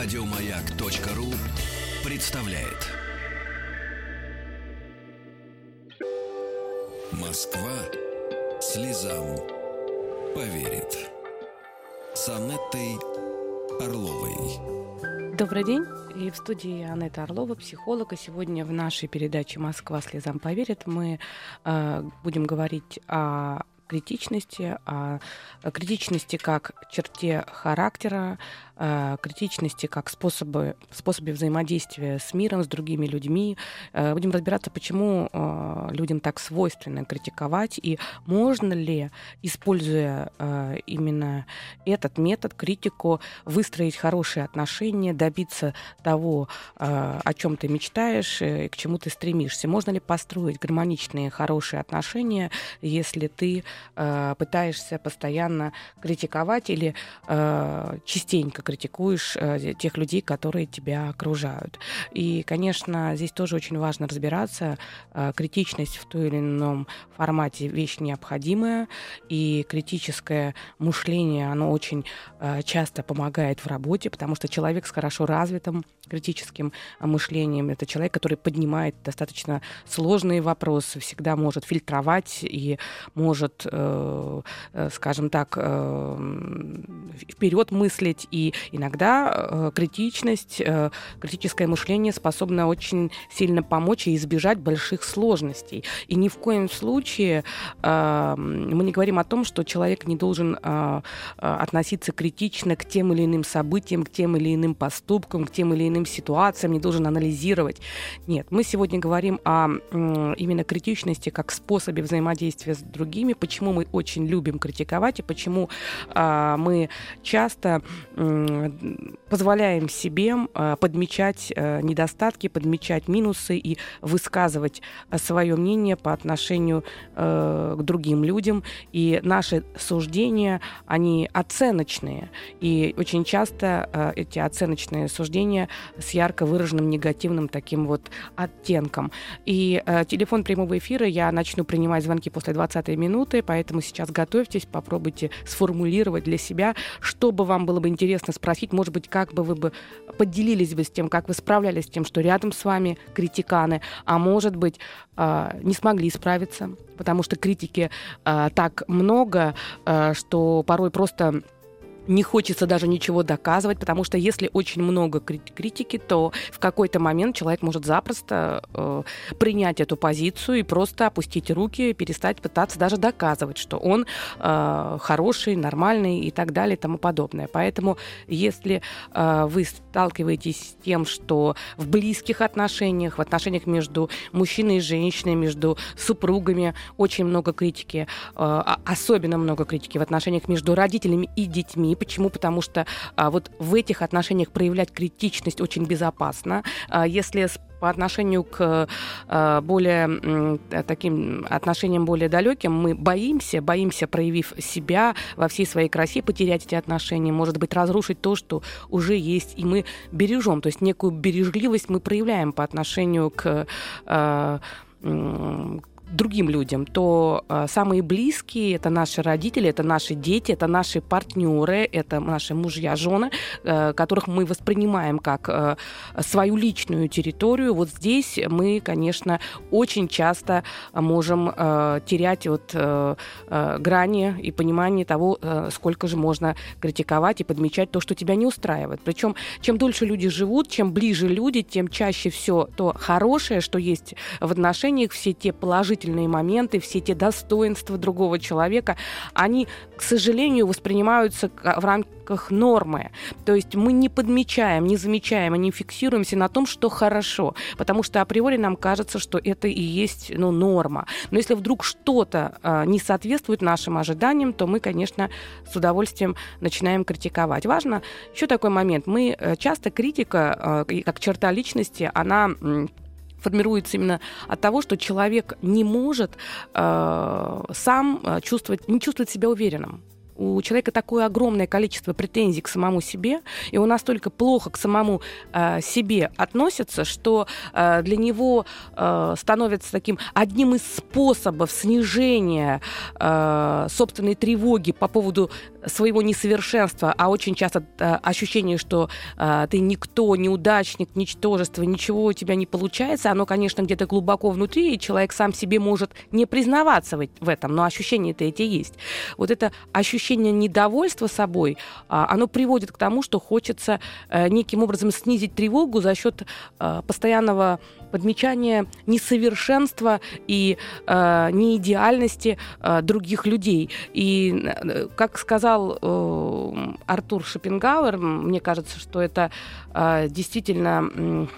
Радиомаяк.ру представляет. Москва слезам поверит. С Анеттой Орловой. Добрый день. И в студии Анетта Орлова, психолог. И сегодня в нашей передаче «Москва слезам поверит» мы э, будем говорить о критичности, о критичности как черте характера, Э, критичности как способы, способе взаимодействия с миром, с другими людьми. Э, будем разбираться, почему э, людям так свойственно критиковать и можно ли, используя именно этот метод, критику, выстроить хорошие отношения, добиться того, о чем ты мечтаешь и к чему ты стремишься. Можно ли построить гармоничные, хорошие отношения, если ты пытаешься постоянно критиковать или частенько критикуешь э, тех людей, которые тебя окружают. И, конечно, здесь тоже очень важно разбираться. Э, критичность в той или ином формате вещь необходимая, и критическое мышление, оно очень э, часто помогает в работе, потому что человек с хорошо развитым критическим мышлением это человек, который поднимает достаточно сложные вопросы, всегда может фильтровать и может, э, э, скажем так, э, вперед мыслить и иногда э, критичность, э, критическое мышление способно очень сильно помочь и избежать больших сложностей. И ни в коем случае э, мы не говорим о том, что человек не должен относиться критично к тем или иным событиям, к тем или иным поступкам, к тем или иным ситуациям, не должен анализировать. Нет, мы сегодня говорим о именно критичности как способе взаимодействия с другими, почему мы очень любим критиковать и почему мы часто позволяем себе э, подмечать э, недостатки, подмечать минусы и высказывать э, свое мнение по отношению к другим людям. И наши суждения, они оценочные. И очень часто эти оценочные суждения с ярко выраженным негативным таким вот оттенком. И телефон прямого эфира я начну принимать звонки после 20 минуты, поэтому сейчас готовьтесь, попробуйте сформулировать для себя, что бы вам было бы интересно спросить, может быть, как бы вы бы поделились бы с тем, как вы справлялись с тем, что рядом с вами критиканы, а может быть, а, не смогли справиться, потому что критики а, так много, а, что порой просто не хочется даже ничего доказывать, потому что если очень много критики, то в какой-то момент человек может запросто э, принять эту позицию и просто опустить руки, перестать пытаться даже доказывать, что он э, хороший, нормальный и так далее и тому подобное. Поэтому если э, вы сталкиваетесь с тем, что в близких отношениях, в отношениях между мужчиной и женщиной, между супругами очень много критики, э, особенно много критики в отношениях между родителями и детьми, Почему? Потому что а, вот в этих отношениях проявлять критичность очень безопасно. А, если по отношению к э, более таким отношениям более далеким мы боимся, боимся, проявив себя во всей своей красе, потерять эти отношения, может быть, разрушить то, что уже есть, и мы бережем, то есть некую бережливость мы проявляем по отношению к э, другим людям, то э, самые близкие это наши родители, это наши дети, это наши партнеры, это наши мужья, жены, э, которых мы воспринимаем как э, свою личную территорию. Вот здесь мы, конечно, очень часто можем терять вот грани и понимание того, сколько же можно критиковать и подмечать то, что тебя не устраивает. Причем чем дольше люди живут, чем ближе люди, тем чаще все то хорошее, что есть в отношениях, все те положительные положительные моменты, все те достоинства другого человека, они, к сожалению, воспринимаются в рамках нормы. То есть мы не подмечаем, не замечаем, не фиксируемся на том, что хорошо, потому что априори нам кажется, что это и есть ну, норма. Но если вдруг что-то э, не соответствует нашим ожиданиям, то мы, конечно, с удовольствием начинаем критиковать. Важно еще такой момент. Мы э, часто критика, э, как черта личности, она формируется именно от того, что человек не может э, сам э, чувствовать, не чувствовать себя уверенным у человека такое огромное количество претензий к самому себе, и он настолько плохо к самому э, себе относится, что э, для него э, становится таким одним из способов снижения э, собственной тревоги по поводу своего несовершенства, а очень часто э, ощущение, что э, ты никто, неудачник, ничтожество, ничего у тебя не получается, оно, конечно, где-то глубоко внутри, и человек сам себе может не признаваться в, в этом, но ощущения-то эти есть. Вот это ощущение недовольства собой, э, оно приводит к тому, что хочется э, неким образом снизить тревогу за счет э, постоянного подмечания несовершенства и э, неидеальности других людей. И, как сказал Артур Шопенгауэр, мне кажется, что это действительно...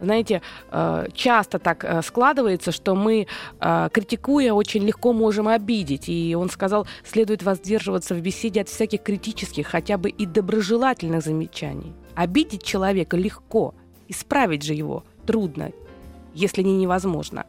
Знаете, э, часто так э, складывается, что мы, э, критикуя, очень легко можем обидеть. И он сказал, следует воздерживаться в беседе от всяких критических, хотя бы и доброжелательных замечаний. Обидеть человека легко, исправить же его трудно если не невозможно.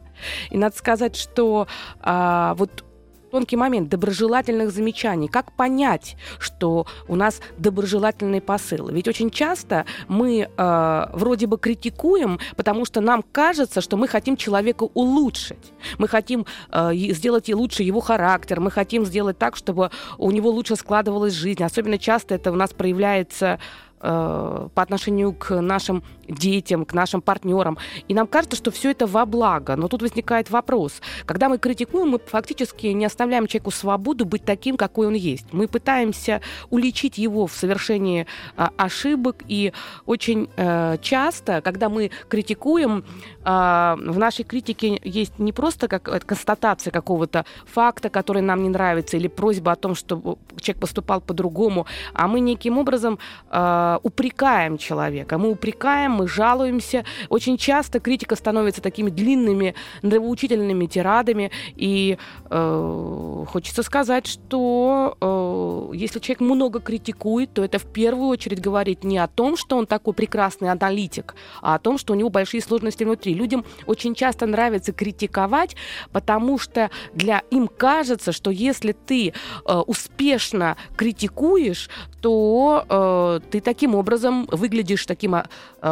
И надо сказать, что а, вот тонкий момент доброжелательных замечаний. Как понять, что у нас доброжелательный посыл? Ведь очень часто мы э, вроде бы критикуем, потому что нам кажется, что мы хотим человека улучшить. Мы хотим э, сделать и лучше его характер, мы хотим сделать так, чтобы у него лучше складывалась жизнь. Особенно часто это у нас проявляется э, по отношению к нашим детям, к нашим партнерам. И нам кажется, что все это во благо. Но тут возникает вопрос. Когда мы критикуем, мы фактически не оставляем человеку свободу быть таким, какой он есть. Мы пытаемся уличить его в совершении а, ошибок. И очень э, часто, когда мы критикуем, в нашей критике есть не просто как э, констатация какого-то факта, который нам не нравится, или просьба о том, чтобы человек поступал по-другому, а мы неким образом а, упрекаем человека. Мы упрекаем, мы жалуемся. Очень часто критика становится такими длинными нравоучительными тирадами. И э, хочется сказать, что э, если человек много критикует, то это в первую очередь говорит не о том, что он такой прекрасный аналитик, а о том, что у него большие сложности внутри. Людям очень часто нравится критиковать, потому что для им кажется, что если ты э, успешно критикуешь, то э, ты таким образом выглядишь таким э,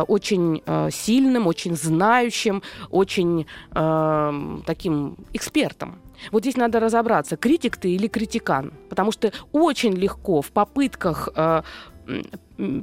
очень э, сильным, очень знающим, очень э, таким экспертом. Вот здесь надо разобраться, критик ты или критикан, потому что очень легко в попытках э,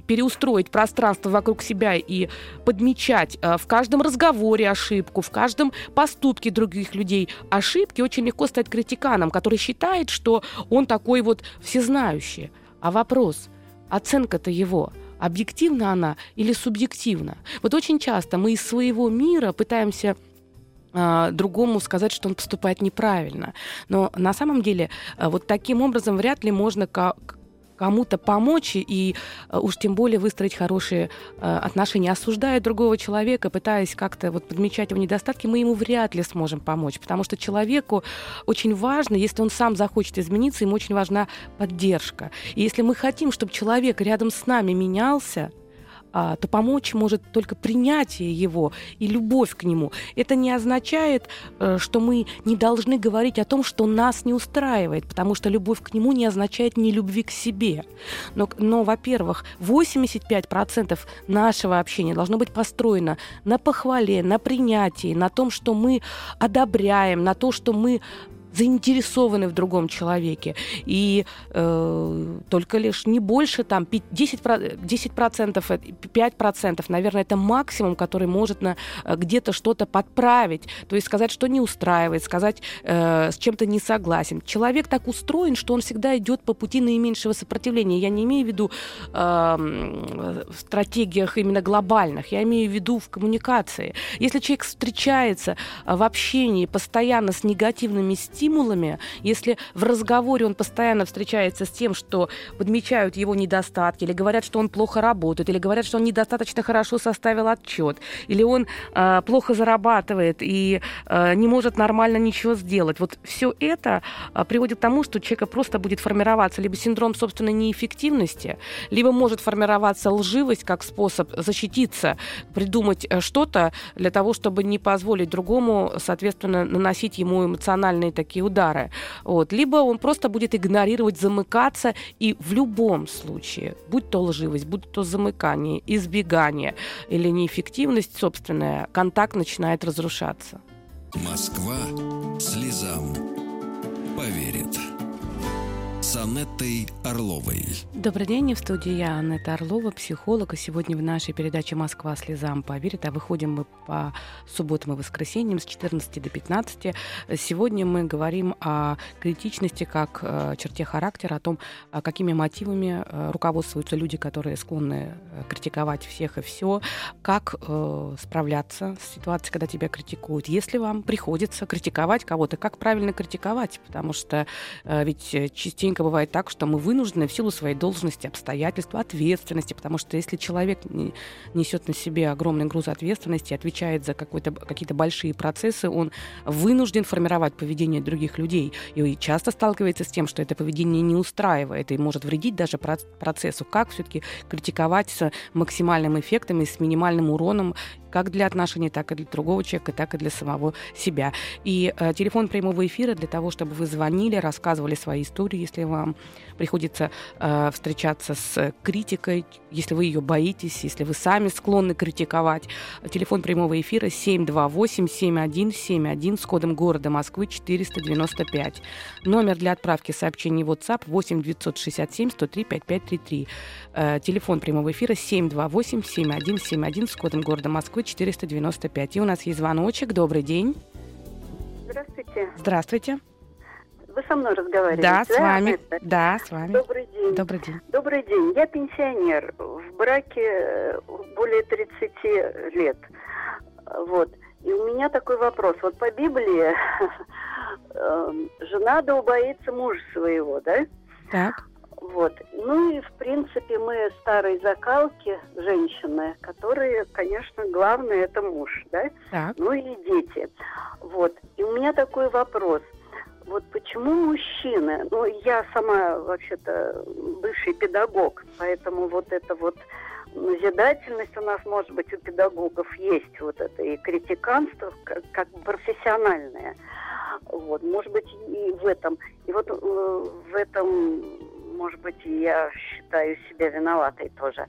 переустроить пространство вокруг себя и подмечать э, в каждом разговоре ошибку, в каждом поступке других людей ошибки, очень легко стать критиканом, который считает, что он такой вот всезнающий. А вопрос, оценка-то его, объективна она или субъективна? Вот очень часто мы из своего мира пытаемся а, другому сказать, что он поступает неправильно. Но на самом деле а, вот таким образом вряд ли можно кому-то помочь и э, уж тем более выстроить хорошие э, отношения. Осуждая другого человека, пытаясь как-то вот подмечать его недостатки, мы ему вряд ли сможем помочь, потому что человеку очень важно, если он сам захочет измениться, ему очень важна поддержка. И если мы хотим, чтобы человек рядом с нами менялся, а, то помочь может только принятие его и любовь к нему. Это не означает, э, что мы не должны говорить о том, что нас не устраивает, потому что любовь к нему не означает не любви к себе. Но, но во-первых, 85% нашего общения должно быть построено на похвале, на принятии, на том, что мы одобряем, на то, что мы заинтересованы в другом человеке. И э, только лишь не больше там 10%, 10% 5%, наверное, это максимум, который может на, э, где-то что-то подправить. То есть сказать, что не устраивает, сказать, э, с чем-то не согласен. Человек так устроен, что он всегда идет по пути наименьшего сопротивления. Я не имею в виду э, в стратегиях именно глобальных, я имею в виду в коммуникации. Если человек встречается э, в общении постоянно с негативными стилями, стимулами, если в разговоре он постоянно встречается с тем, что подмечают его недостатки, или говорят, что он плохо работает, или говорят, что он недостаточно хорошо составил отчет, или он э, плохо зарабатывает и э, не может нормально ничего сделать. Вот все это э, приводит к тому, что у человека просто будет формироваться либо синдром собственной неэффективности, либо может формироваться лживость как способ защититься, придумать э, что-то для того, чтобы не позволить другому, соответственно, наносить ему эмоциональные такие жесткие удары. Вот. Либо он просто будет игнорировать, замыкаться, и в любом случае, будь то лживость, будь то замыкание, избегание или неэффективность собственная, контакт начинает разрушаться. Москва слезам поверит с Анеттой Орловой. Добрый день, в студии я, Анетта Орлова, психолог. И сегодня в нашей передаче «Москва слезам поверит», а выходим мы по субботам и воскресеньям с 14 до 15. Сегодня мы говорим о критичности как э, черте характера, о том, а какими мотивами э, руководствуются люди, которые склонны э, критиковать всех и все, как справляться с ситуацией, когда тебя критикуют, если вам приходится критиковать кого-то, как правильно критиковать, потому что ведь частенько бывает так, что мы вынуждены в силу своей должности, обстоятельств, ответственности, потому что если человек несет на себе огромный груз ответственности, отвечает за какие-то большие процессы, он вынужден формировать поведение других людей. И часто сталкивается с тем, что это поведение не устраивает и может вредить даже процессу. Как все-таки критиковать с максимальным эффектом и с минимальным уроном как для отношений, так и для другого человека, так и для самого себя. И э, телефон прямого эфира для того, чтобы вы звонили, рассказывали свои истории, если вам приходится э, встречаться с критикой, если вы ее боитесь, если вы сами склонны критиковать. Телефон прямого эфира 728-7171 с кодом города Москвы 495. Номер для отправки сообщений в WhatsApp 8 967 103 5533. Э, телефон прямого эфира 728-7171 с кодом города Москвы 495. И у нас есть звоночек. Добрый день. Здравствуйте. Здравствуйте. Вы со мной разговариваете? Да, с вами. Да, с вами. Добрый день. Добрый день. Добрый день. Я пенсионер. В браке э, более 30 лет. Вот. И у меня такой вопрос. Вот по Библии эм, жена да убоится мужа своего, да? Так. Вот. Ну и, в принципе, мы старой закалки, женщины, которые, конечно, главное это муж, да? Так. Ну и дети. Вот. И у меня такой вопрос. Вот почему мужчины, ну я сама вообще-то бывший педагог, поэтому вот это вот назидательность у нас, может быть, у педагогов есть вот это и критиканство как, как профессиональное. Вот, может быть, и в этом. И вот э, в этом может быть, я считаю себя виноватой тоже,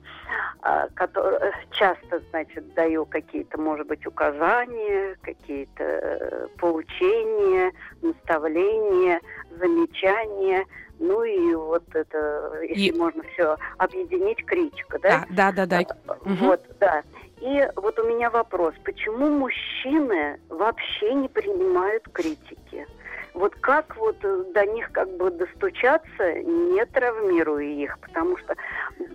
а, который, часто, значит, даю какие-то, может быть, указания, какие-то э, поучения, наставления, замечания, ну и вот это, если и... можно все объединить, критика, да? Да, да, да. да. Вот, угу. да. И вот у меня вопрос, почему мужчины вообще не принимают критики? Вот как вот э, до них как бы достучаться, не травмируя их, потому что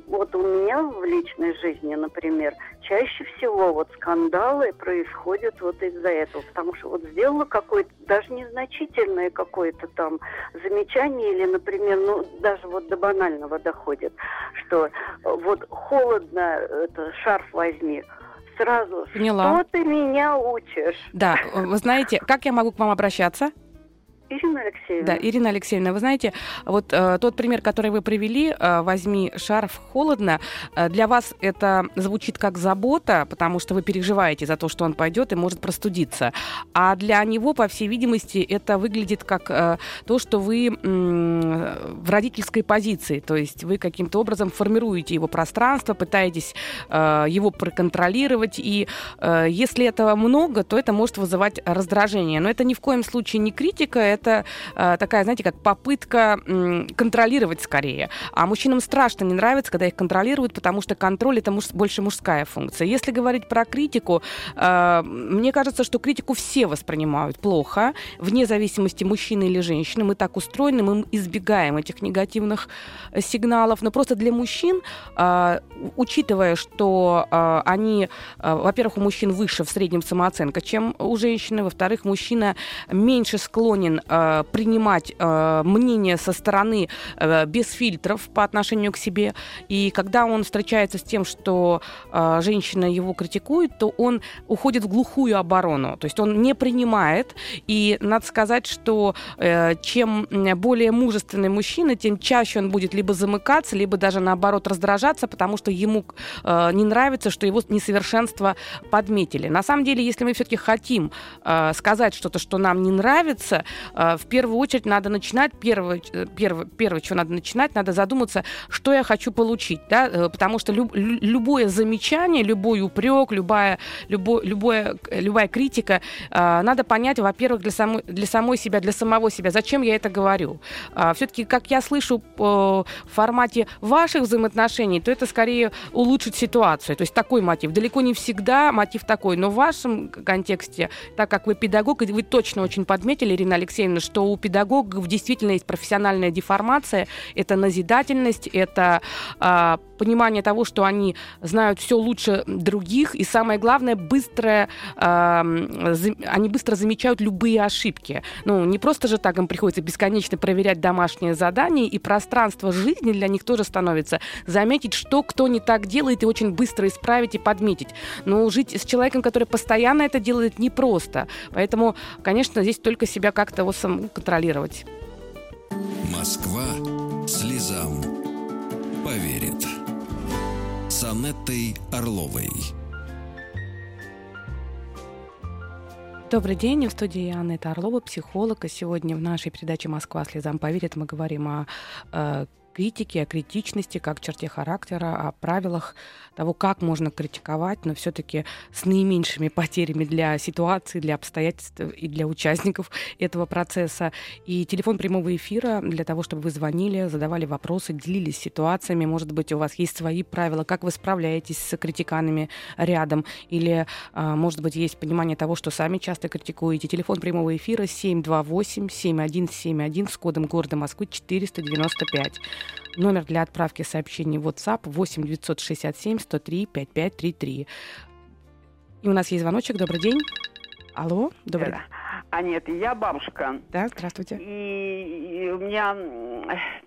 вот у меня в личной жизни, например, чаще всего вот скандалы происходят вот из-за этого, потому что вот сделала какое-то, даже незначительное какое-то там замечание или, например, ну даже вот до банального доходит, что э, вот холодно, это шарф возьми, сразу, Поняла. что ты меня учишь? Да, вы знаете, как я могу к вам обращаться? Ирина Алексеевна. Да, Ирина Алексеевна, вы знаете, вот э, тот пример, который вы привели, э, возьми шарф холодно, э, для вас это звучит как забота, потому что вы переживаете за то, что он пойдет и может простудиться. А для него, по всей видимости, это выглядит как э, то, что вы э, в родительской позиции, то есть вы каким-то образом формируете его пространство, пытаетесь э, его проконтролировать, и э, если этого много, то это может вызывать раздражение. Но это ни в коем случае не критика, это э, такая, знаете, как попытка э, контролировать скорее. А мужчинам страшно не нравится, когда их контролируют, потому что контроль это муж, больше мужская функция. Если говорить про критику, э, мне кажется, что критику все воспринимают плохо, вне зависимости мужчины или женщины. Мы так устроены, мы избегаем этих негативных э, сигналов. Но просто для мужчин, э, учитывая, что э, они, э, во-первых, у мужчин выше в среднем самооценка, чем у женщины, во-вторых, мужчина меньше склонен э, принимать э, мнение со стороны э, без фильтров по отношению к себе. И когда он встречается с тем, что э, женщина его критикует, то он уходит в глухую оборону. То есть он не принимает. И надо сказать, что э, чем более мужественный мужчина, тем чаще он будет либо замыкаться, либо даже наоборот раздражаться, потому что ему э, не нравится, что его несовершенство подметили. На самом деле, если мы все-таки хотим э, сказать что-то, что нам не нравится, э, в первую очередь надо начинать, первое, э, первое, первое, что надо начинать, надо задуматься, что я хочу получить, да, э, потому что люб, любое замечание, любой упрек, любая, любой, любое, любая критика, э, надо понять, во-первых, для самой, для самой себя, для самого себя, зачем я это говорю. Э, все-таки, как я слышу э, в формате ваших взаимоотношений, то это скорее улучшить ситуацию. То есть такой мотив. Далеко не всегда мотив такой, но в вашем контексте, так как вы педагог, и вы точно очень подметили, Ирина Алексеевна, что у педагогов действительно есть профессиональная деформация, это назидательность, это э, понимание того, что они знают все лучше других, и самое главное, быстрое, э, они быстро замечают любые ошибки. Ну, не просто же так им приходится бесконечно проверять домашние задания, и пространство жизни для них тоже становится заметить, что кто не так делает, и очень быстро исправить и подметить. Но жить с человеком, который постоянно это делает, непросто. Поэтому, конечно, здесь только себя как-то вот саму контролировать. Москва слезам поверит. С Анеттой Орловой. Добрый день, в студии Анна Орлова, психолог. И сегодня в нашей передаче «Москва слезам поверит» мы говорим о э, критике, о критичности, как черте характера, о правилах того, как можно критиковать, но все-таки с наименьшими потерями для ситуации, для обстоятельств и для участников этого процесса. И телефон прямого эфира для того, чтобы вы звонили, задавали вопросы, делились ситуациями. Может быть, у вас есть свои правила, как вы справляетесь с критиканами рядом, или, а, может быть, есть понимание того, что сами часто критикуете. Телефон прямого эфира 728-7171 с кодом города Москвы 495. Номер для отправки сообщений в WhatsApp 8 967 103 5533. И у нас есть звоночек. Добрый день. Алло, добрый день. А нет, я бабушка. Да, здравствуйте. И, и у меня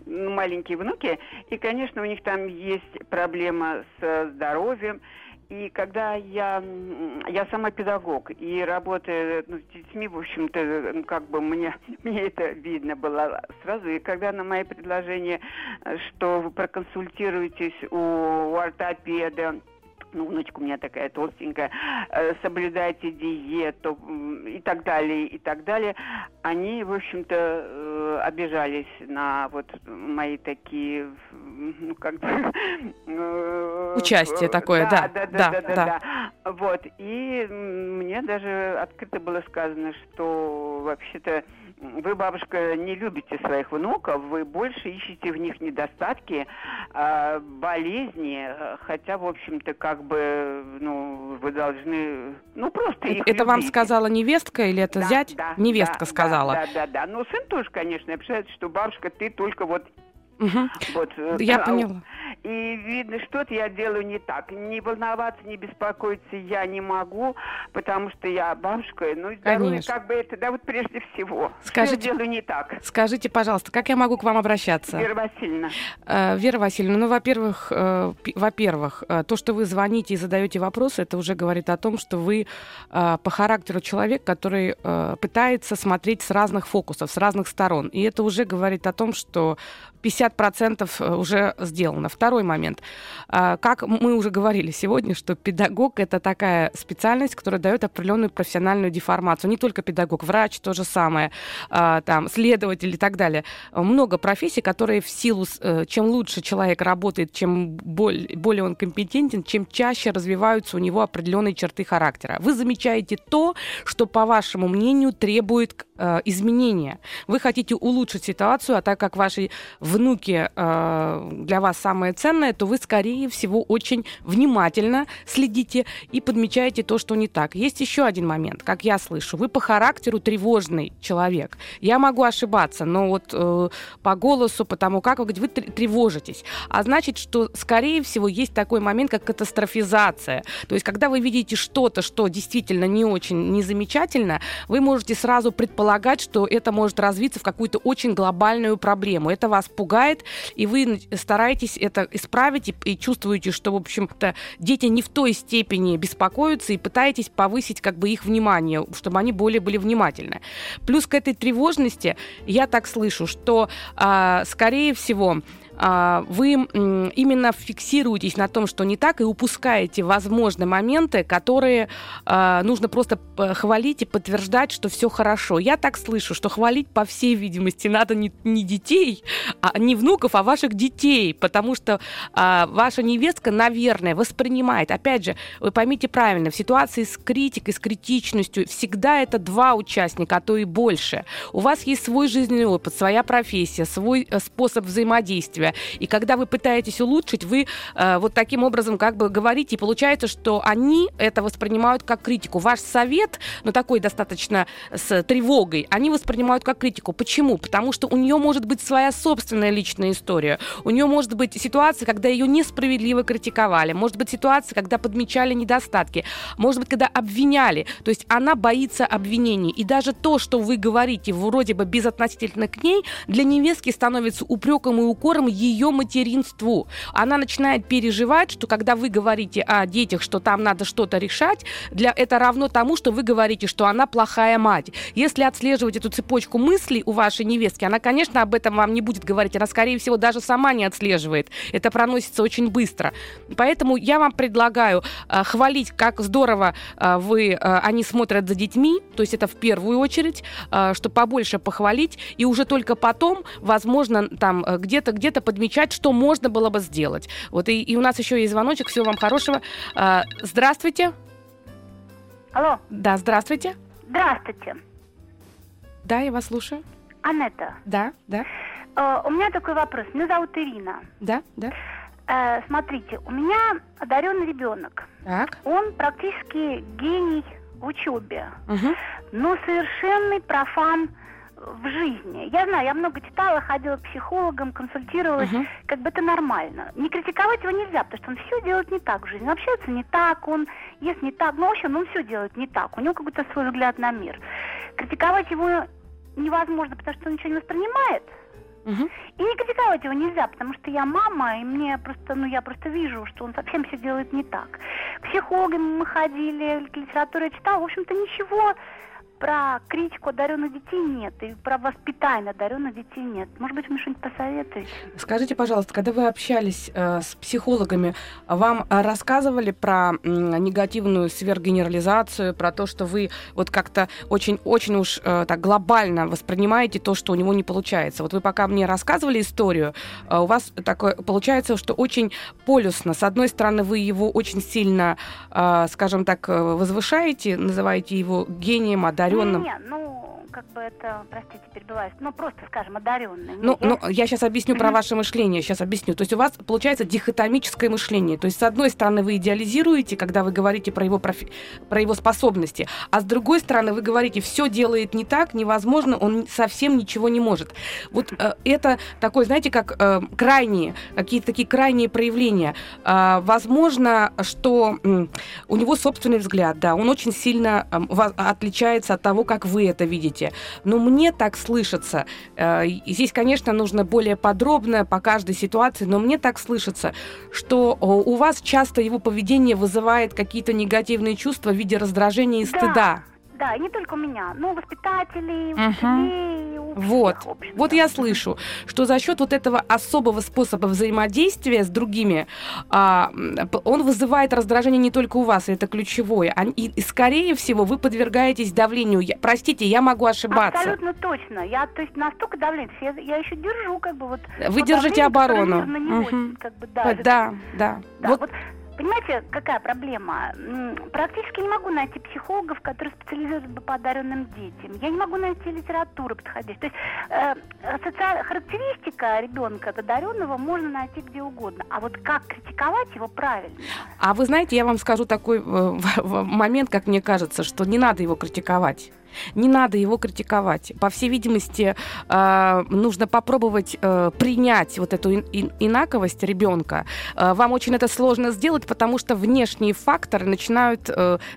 маленькие внуки, и, конечно, у них там есть проблема с здоровьем. И когда я, я сама педагог и работаю ну, с детьми, в общем-то, ну, как бы мне, мне это видно было сразу. И когда на мои предложения, что вы проконсультируетесь у, у ортопеда, ну, внучка у меня такая толстенькая, э, соблюдайте диету и так далее, и так далее. Они, в общем-то, э, обижались на вот мои такие, ну, как бы... Э, Участие такое, да, да, да, да, да, да, да. Вот, и мне даже открыто было сказано, что вообще-то вы, бабушка, не любите своих внуков, вы больше ищете в них недостатки, э, болезни, хотя, в общем-то, как бы, ну, вы должны, ну, просто их Это любить. вам сказала невестка или это да, зять? Да, невестка да, сказала. Да, да, да, да. Ну, сын тоже, конечно, общается, что бабушка, ты только вот Угу. Вот, э, я а, поняла. И видно, что-то я делаю не так. Не волноваться, не беспокоиться я не могу, потому что я бабушка, ну, здоровье как бы это, да, вот прежде всего. Скажите, Все делаю не так. Скажите, пожалуйста, как я могу к вам обращаться? Вера Васильевна. Э, Вера Васильевна, ну, во-первых, э, во-первых, э, то, что вы звоните и задаете вопросы, это уже говорит о том, что вы э, по характеру человек, который э, пытается смотреть с разных фокусов, с разных сторон. И это уже говорит о том, что 50% э, уже сделано. Второй момент. А, как мы уже говорили сегодня, что педагог — это такая специальность, которая дает определенную профессиональную деформацию. Не только педагог, врач то же самое, а, там, следователь и так далее. Много профессий, которые в силу, э, чем лучше человек работает, чем более он компетентен, чем чаще развиваются у него определенные черты характера. Вы замечаете то, что, по вашему мнению, требует э, изменения. Вы хотите улучшить ситуацию, а так как ваши внуки э, для вас самое ценное, то вы, скорее всего, очень внимательно следите и подмечаете то, что не так. Есть еще один момент, как я слышу. Вы по характеру тревожный человек. Я могу ошибаться, но вот э, по голосу, потому как вы говорите, вы тревожитесь. А значит, что, скорее всего, есть такой момент, как катастрофизация. То есть, когда вы видите что-то, что действительно не очень незамечательно, вы можете сразу предполагать, что это может развиться в какую-то очень глобальную проблему. Это вас пугает, и вы стараетесь это исправить и, и чувствуете, что, в общем-то, дети не в той степени беспокоятся и пытаетесь повысить как бы их внимание, чтобы они более были внимательны. Плюс к этой тревожности я так слышу, что, э, скорее всего, вы именно фиксируетесь на том, что не так, и упускаете, возможно, моменты, которые а, нужно просто хвалить и подтверждать, что все хорошо. Я так слышу, что хвалить, по всей видимости, надо не, не детей, а не внуков, а ваших детей, потому что а, ваша невестка, наверное, воспринимает, опять же, вы поймите правильно, в ситуации с критикой, с критичностью, всегда это два участника, а то и больше. У вас есть свой жизненный опыт, своя профессия, свой э, способ взаимодействия. И когда вы пытаетесь улучшить, вы э, вот таким образом как бы говорите, и получается, что они это воспринимают как критику. Ваш совет, ну такой достаточно с тревогой, они воспринимают как критику. Почему? Потому что у нее может быть своя собственная личная история. У нее может быть ситуация, когда ее несправедливо критиковали. Может быть ситуация, когда подмечали недостатки. Может быть, когда обвиняли. То есть она боится обвинений. И даже то, что вы говорите вроде бы безотносительно к ней, для невестки становится упреком и укором ее материнству. Она начинает переживать, что когда вы говорите о детях, что там надо что-то решать, для это равно тому, что вы говорите, что она плохая мать. Если отслеживать эту цепочку мыслей у вашей невестки, она, конечно, об этом вам не будет говорить. Она, скорее всего, даже сама не отслеживает. Это проносится очень быстро. Поэтому я вам предлагаю э, хвалить, как здорово э, вы, э, они смотрят за детьми, то есть это в первую очередь, э, что побольше похвалить, и уже только потом, возможно, там э, где-то где-то подмечать, что можно было бы сделать. Вот и, и у нас еще есть звоночек. Всего вам хорошего. Э, здравствуйте. Алло. Да, здравствуйте. Здравствуйте. Да, я вас слушаю. Анетта. Да, да. Э, у меня такой вопрос. Меня зовут Ирина. Да, да. Э, смотрите, у меня одаренный ребенок. Так. Он практически гений в учебе, Угу. но совершенный профан в жизни. Я знаю, я много читала, ходила к психологам, консультировалась. Мгм. Как бы это нормально. Не критиковать его нельзя, потому что он все делает не так в жизни. Он общается не так, он ест не так. Ну, в общем, он все делает не так. У него какой-то свой взгляд на мир. Критиковать его невозможно, потому что он ничего не воспринимает. Угу. И не критиковать его нельзя, потому что я мама, и мне просто, ну, я просто вижу, что он совсем все делает не так. К психологам мы ходили, литературу я читала, в общем-то, ничего про критику одаренных детей нет, и про воспитание одаренных детей нет. Может быть, вы что-нибудь посоветуете? Скажите, пожалуйста, когда вы общались э, с психологами, вам э, рассказывали про м, негативную сверхгенерализацию, про то, что вы вот как-то очень-очень уж э, так глобально воспринимаете то, что у него не получается? Вот вы пока мне рассказывали историю, э, у вас такое получается, что очень полюсно. С одной стороны, вы его очень сильно, э, скажем так, э, возвышаете, называете его гением, одаренным. Не, ну, как бы это, простите, перебиваюсь, ну, просто, скажем, одаренный. Ну, Я- ну, я сейчас объясню про ваше мышление. Сейчас объясню. То есть у вас получается дихотомическое мышление. То есть с одной стороны вы идеализируете, когда вы говорите про его профи- про его способности, а с другой стороны вы говорите, все делает не так, невозможно, он совсем ничего не может. Вот э, это такое, знаете, как э, крайние какие-то такие крайние проявления. А, возможно, что м, у него собственный взгляд, да, он очень сильно во- отличается от того, как вы это видите. Но мне так слышится. э, здесь, конечно, нужно более подробно по каждой ситуации, но мне так слышится, что у вас часто его поведение вызывает какие-то негативные чувства в виде раздражения и Да. стыда. Да, и не только у меня, но у воспитателей, у учителей, у Вот, всех, в общем-то. вот я слышу, что за счет вот этого особого способа взаимодействия с другими, а, он вызывает раздражение не только у вас, и это ключевое. А- И, и, скорее всего, вы подвергаетесь давлению. Я- простите, я могу ошибаться. Абсолютно точно. Я, то есть, настолько давление. Я, я еще держу, как бы, вот... Вы держите оборону. него, Мгм. как бы, Да, да, да. Да, Вот вот. Понимаете, какая проблема? Практически не могу найти психологов, которые специализируются бы по одаренным детям. Я не могу найти литературы подходящей. То есть э, социаль- характеристика ребенка одаренного можно найти где угодно. А вот как критиковать его правильно? А вы знаете, я вам скажу такой э, момент, как мне кажется, что не надо его критиковать. Не надо его критиковать. По всей видимости, э, нужно попробовать э, принять вот эту ин- ин- инаковость ребенка. Э, вам очень это сложно сделать, потому что внешние факторы начинают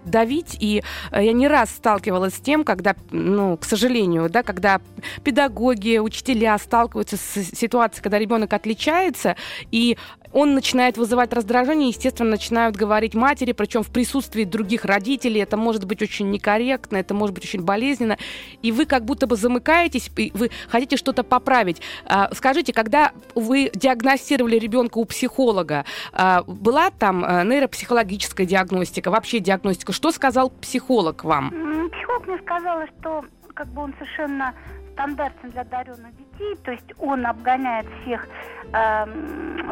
давить. И я не раз сталкивалась с тем, когда, ну, к сожалению, да, когда педагоги, учителя сталкиваются с ситуацией, когда ребенок отличается, и он начинает вызывать раздражение, естественно, начинают говорить матери, причем в присутствии других родителей. Это может быть очень некорректно, это может быть очень болезненно. И вы как будто бы замыкаетесь, и вы хотите что-то поправить. А, скажите, когда вы диагностировали ребенка у психолога, а, была там а, нейропсихологическая диагностика, вообще диагностика? Что сказал психолог вам? Психолог мне сказала, что как бы он совершенно стандартен для одаренных детей, то есть он обгоняет всех э,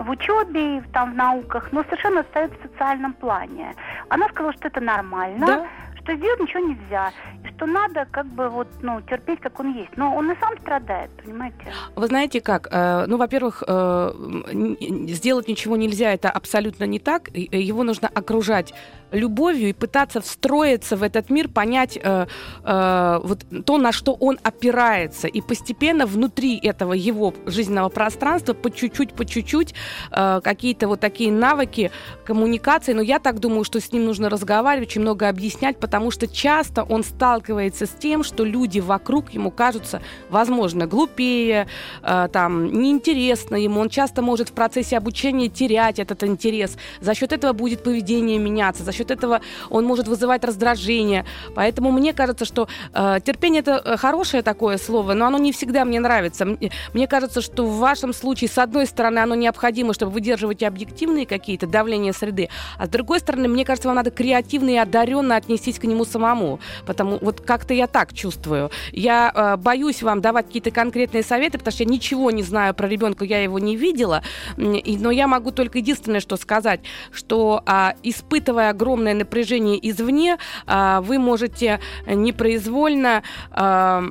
в учебе, там в науках, но совершенно остается в социальном плане. Она сказала, что это нормально. Да что сделать ничего нельзя, и что надо как бы вот, ну, терпеть, как он есть. Но он и сам страдает, понимаете? Вы знаете как? Э, ну, во-первых, э, сделать ничего нельзя, это абсолютно не так. Его нужно окружать любовью и пытаться встроиться в этот мир, понять э, э, вот то, на что он опирается, и постепенно внутри этого его жизненного пространства по чуть-чуть, по чуть-чуть э, какие-то вот такие навыки коммуникации. Но я так думаю, что с ним нужно разговаривать, очень много объяснять, потому что часто он сталкивается с тем, что люди вокруг ему кажутся, возможно, глупее, э, там неинтересно ему. Он часто может в процессе обучения терять этот интерес. За счет этого будет поведение меняться, за счет счет этого он может вызывать раздражение. Поэтому мне кажется, что э, терпение это э, хорошее такое слово, но оно не всегда мне нравится. Мне кажется, что в вашем случае, с одной стороны, оно необходимо, чтобы выдерживать объективные какие-то давления среды, а с другой стороны, мне кажется, вам надо креативно и одаренно отнестись к нему самому. Потому вот как-то я так чувствую. Я э, боюсь вам давать какие-то конкретные советы, потому что я ничего не знаю про ребенка, я его не видела. И, но я могу только единственное, что сказать, что э, испытывая огромное огромное напряжение извне, а, вы можете непроизвольно а,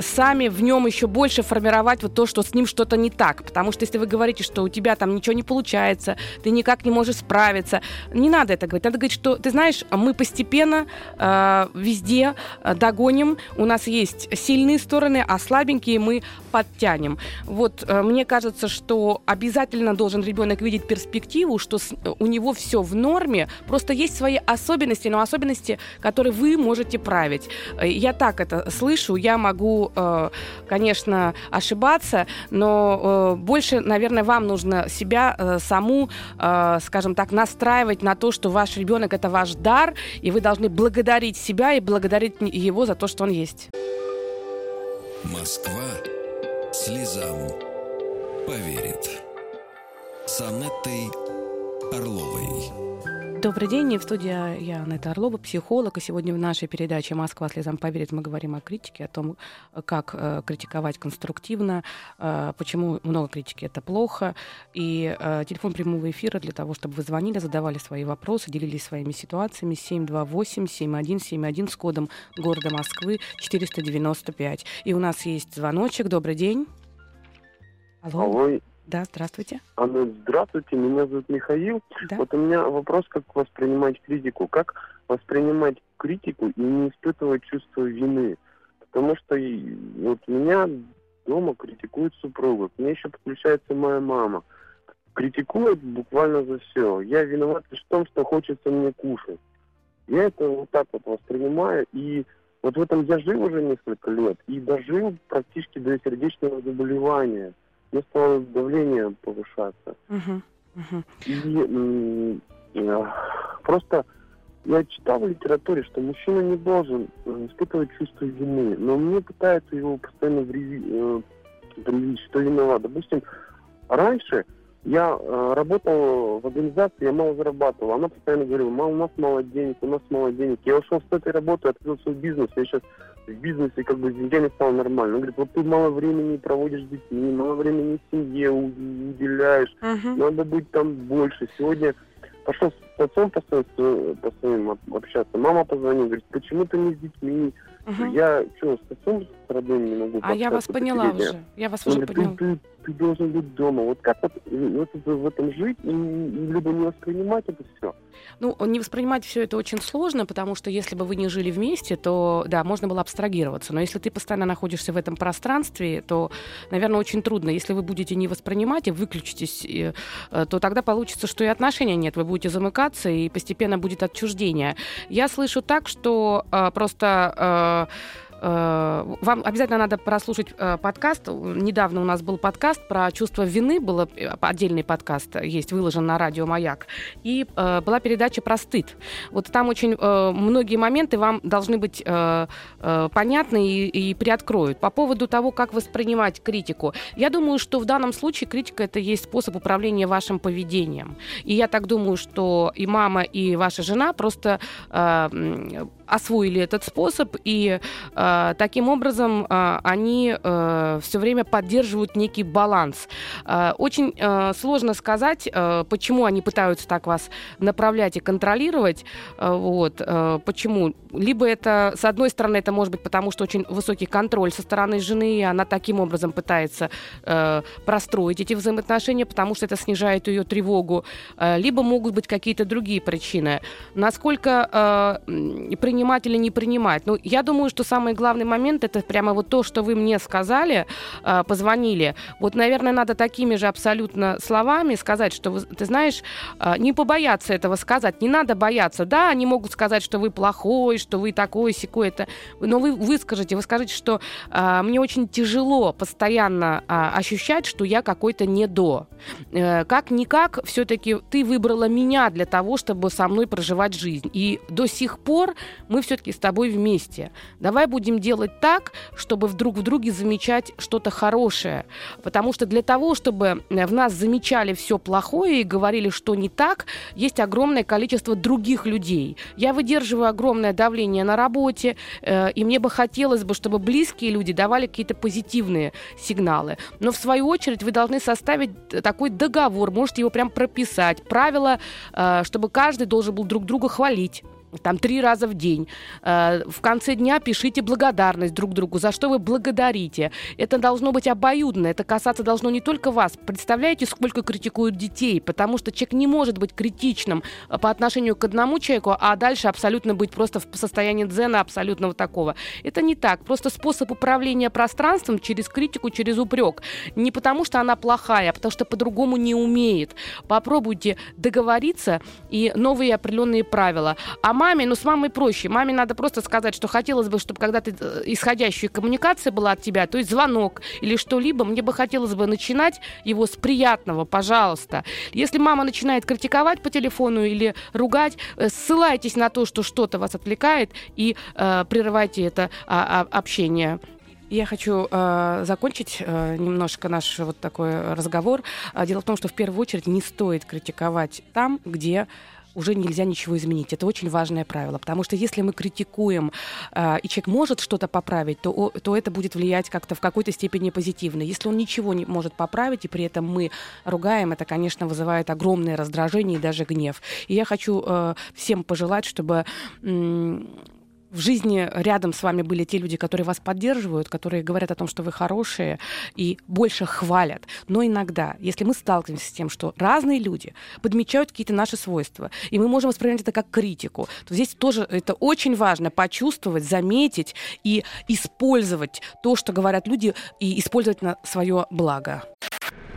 сами в нем еще больше формировать вот то, что с ним что-то не так. Потому что если вы говорите, что у тебя там ничего не получается, ты никак не можешь справиться, не надо это говорить. Надо говорить, что, ты знаешь, мы постепенно э, везде догоним. У нас есть сильные стороны, а слабенькие мы подтянем. Вот э, мне кажется, что обязательно должен ребенок видеть перспективу, что с, у него все в норме, просто есть свои особенности, но особенности, которые вы можете править. Э, я так это слышу, я могу Э, конечно, ошибаться, но э, больше, наверное, вам нужно себя э, саму, скажем так, настраивать на то, что ваш ребенок это ваш дар, и вы должны благодарить себя и благодарить его за то, что он есть. Москва слезам поверит. С Анеттой Орловой. Добрый день, в студии я, Анетта Орлова, психолог, и сегодня в нашей передаче «Москва слезам поверит» мы говорим о критике, о том, как э, критиковать конструктивно, э, почему много критики — это плохо, и э, телефон прямого эфира для того, чтобы вы звонили, задавали свои вопросы, делились своими ситуациями 728-7171 с кодом города Москвы 495. И у нас есть звоночек. Добрый день. Алло. Алло. Да, здравствуйте. Анна, здравствуйте, меня зовут Михаил. Да? Вот у меня вопрос, как воспринимать критику. Как воспринимать критику и не испытывать чувство вины? Потому что вот меня дома критикует супруга, к ней еще подключается моя мама. Критикует буквально за все. Я виноват лишь в том, что хочется мне кушать. Я это вот так вот воспринимаю, и вот в этом я жил уже несколько лет, и дожил практически до сердечного заболевания мне стало давление повышаться. Uh-huh. Uh-huh. И э, просто я читал в литературе, что мужчина не должен э, испытывать чувство вины, но мне пытаются его постоянно привить, э, что виноват. Допустим, раньше я э, работал в организации, я мало зарабатывал. Она постоянно говорила, мало, у нас мало денег, у нас мало денег. Я ушел с этой работы, открыл свой бизнес, я сейчас в бизнесе как бы деньгами стало нормально. Он говорит, вот ты мало времени проводишь с детьми, мало времени семье уделяешь, uh-huh. надо быть там больше. Сегодня пошел с отцом по своим, по своим общаться, мама позвонила, говорит, почему ты не с детьми? Uh-huh. Я что, с отцом родным не могу А я вас поняла уже, я вас Он уже поняла. Ты, ты, должен быть дома. Вот как вот, вот в этом жить и, и либо не воспринимать это все? Ну, не воспринимать все это очень сложно, потому что если бы вы не жили вместе, то, да, можно было абстрагироваться. Но если ты постоянно находишься в этом пространстве, то, наверное, очень трудно. Если вы будете не воспринимать и выключитесь, и, э, то тогда получится, что и отношения нет. Вы будете замыкаться, и постепенно будет отчуждение. Я слышу так, что э, просто... Э, вам обязательно надо прослушать э, подкаст. Недавно у нас был подкаст про чувство вины, был э, отдельный подкаст, есть выложен на радио «Маяк». И э, была передача про стыд. Вот там очень э, многие моменты вам должны быть э, э, понятны и, и приоткроют. По поводу того, как воспринимать критику. Я думаю, что в данном случае критика это есть способ управления вашим поведением. И я так думаю, что и мама, и ваша жена просто э, освоили этот способ, и э, таким образом э, они э, все время поддерживают некий баланс. Э, очень э, сложно сказать, э, почему они пытаются так вас направлять и контролировать. Э, вот, э, почему? Либо это, с одной стороны, это может быть потому, что очень высокий контроль со стороны жены, и она таким образом пытается э, простроить эти взаимоотношения, потому что это снижает ее тревогу. Э, либо могут быть какие-то другие причины. Насколько э, принимать или не принимать. Ну, я думаю, что самый главный момент это прямо вот то, что вы мне сказали, э, позвонили. Вот, наверное, надо такими же абсолютно словами сказать, что, ты знаешь, э, не побояться этого сказать. Не надо бояться. Да, они могут сказать, что вы плохой, что вы такой, секой, это... но вы выскажете, вы скажете, что э, мне очень тяжело постоянно ощущать, что я какой-то не до. Э, как-никак, все-таки ты выбрала меня для того, чтобы со мной проживать жизнь. И до сих пор мы все-таки с тобой вместе. Давай будем делать так, чтобы вдруг в друге замечать что-то хорошее. Потому что для того, чтобы э, в нас замечали все плохое и говорили, что не так, есть огромное количество других людей. Я выдерживаю огромное давление на работе, э, и мне бы хотелось бы, чтобы близкие люди давали какие-то позитивные сигналы. Но в свою очередь вы должны составить такой договор, можете его прям прописать, правила, э, чтобы каждый должен был друг друга хвалить там три раза в день. Э, в конце дня пишите благодарность друг другу, за что вы благодарите. Это должно быть обоюдно, это касаться должно не только вас. Представляете, сколько критикуют детей, потому что человек не может быть критичным э, по отношению к одному человеку, а дальше абсолютно быть просто в состоянии дзена абсолютного такого. Это не так. Просто способ управления пространством через критику, через упрек. Не потому, что она плохая, а потому что по-другому не умеет. Попробуйте договориться и новые определенные правила. А маме, ну с мамой проще. Маме надо просто сказать, что хотелось бы, чтобы когда ты э, исходящая коммуникация была от тебя, то есть звонок или что-либо, мне бы хотелось бы начинать его с приятного, пожалуйста. Если мама начинает критиковать по телефону или ругать, э, ссылайтесь на то, что что-то вас отвлекает и э, прерывайте это а, а, общение. Я хочу э, закончить э, немножко наш вот такой разговор. Дело в том, что в первую очередь не стоит критиковать там, где уже нельзя ничего изменить. Это очень важное правило, потому что если мы критикуем, э, и человек может что-то поправить, то, то это будет влиять как-то в какой-то степени позитивно. Если он ничего не может поправить, и при этом мы ругаем, это, конечно, вызывает огромное раздражение и даже гнев. И я хочу э, всем пожелать, чтобы в жизни рядом с вами были те люди, которые вас поддерживают, которые говорят о том, что вы хорошие и больше хвалят. Но иногда, если мы сталкиваемся с тем, что разные люди подмечают какие-то наши свойства, и мы можем воспринимать это как критику, то здесь тоже это очень важно почувствовать, заметить и использовать то, что говорят люди, и использовать на свое благо.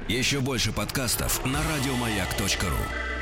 Еще больше подкастов на радиомаяк.ру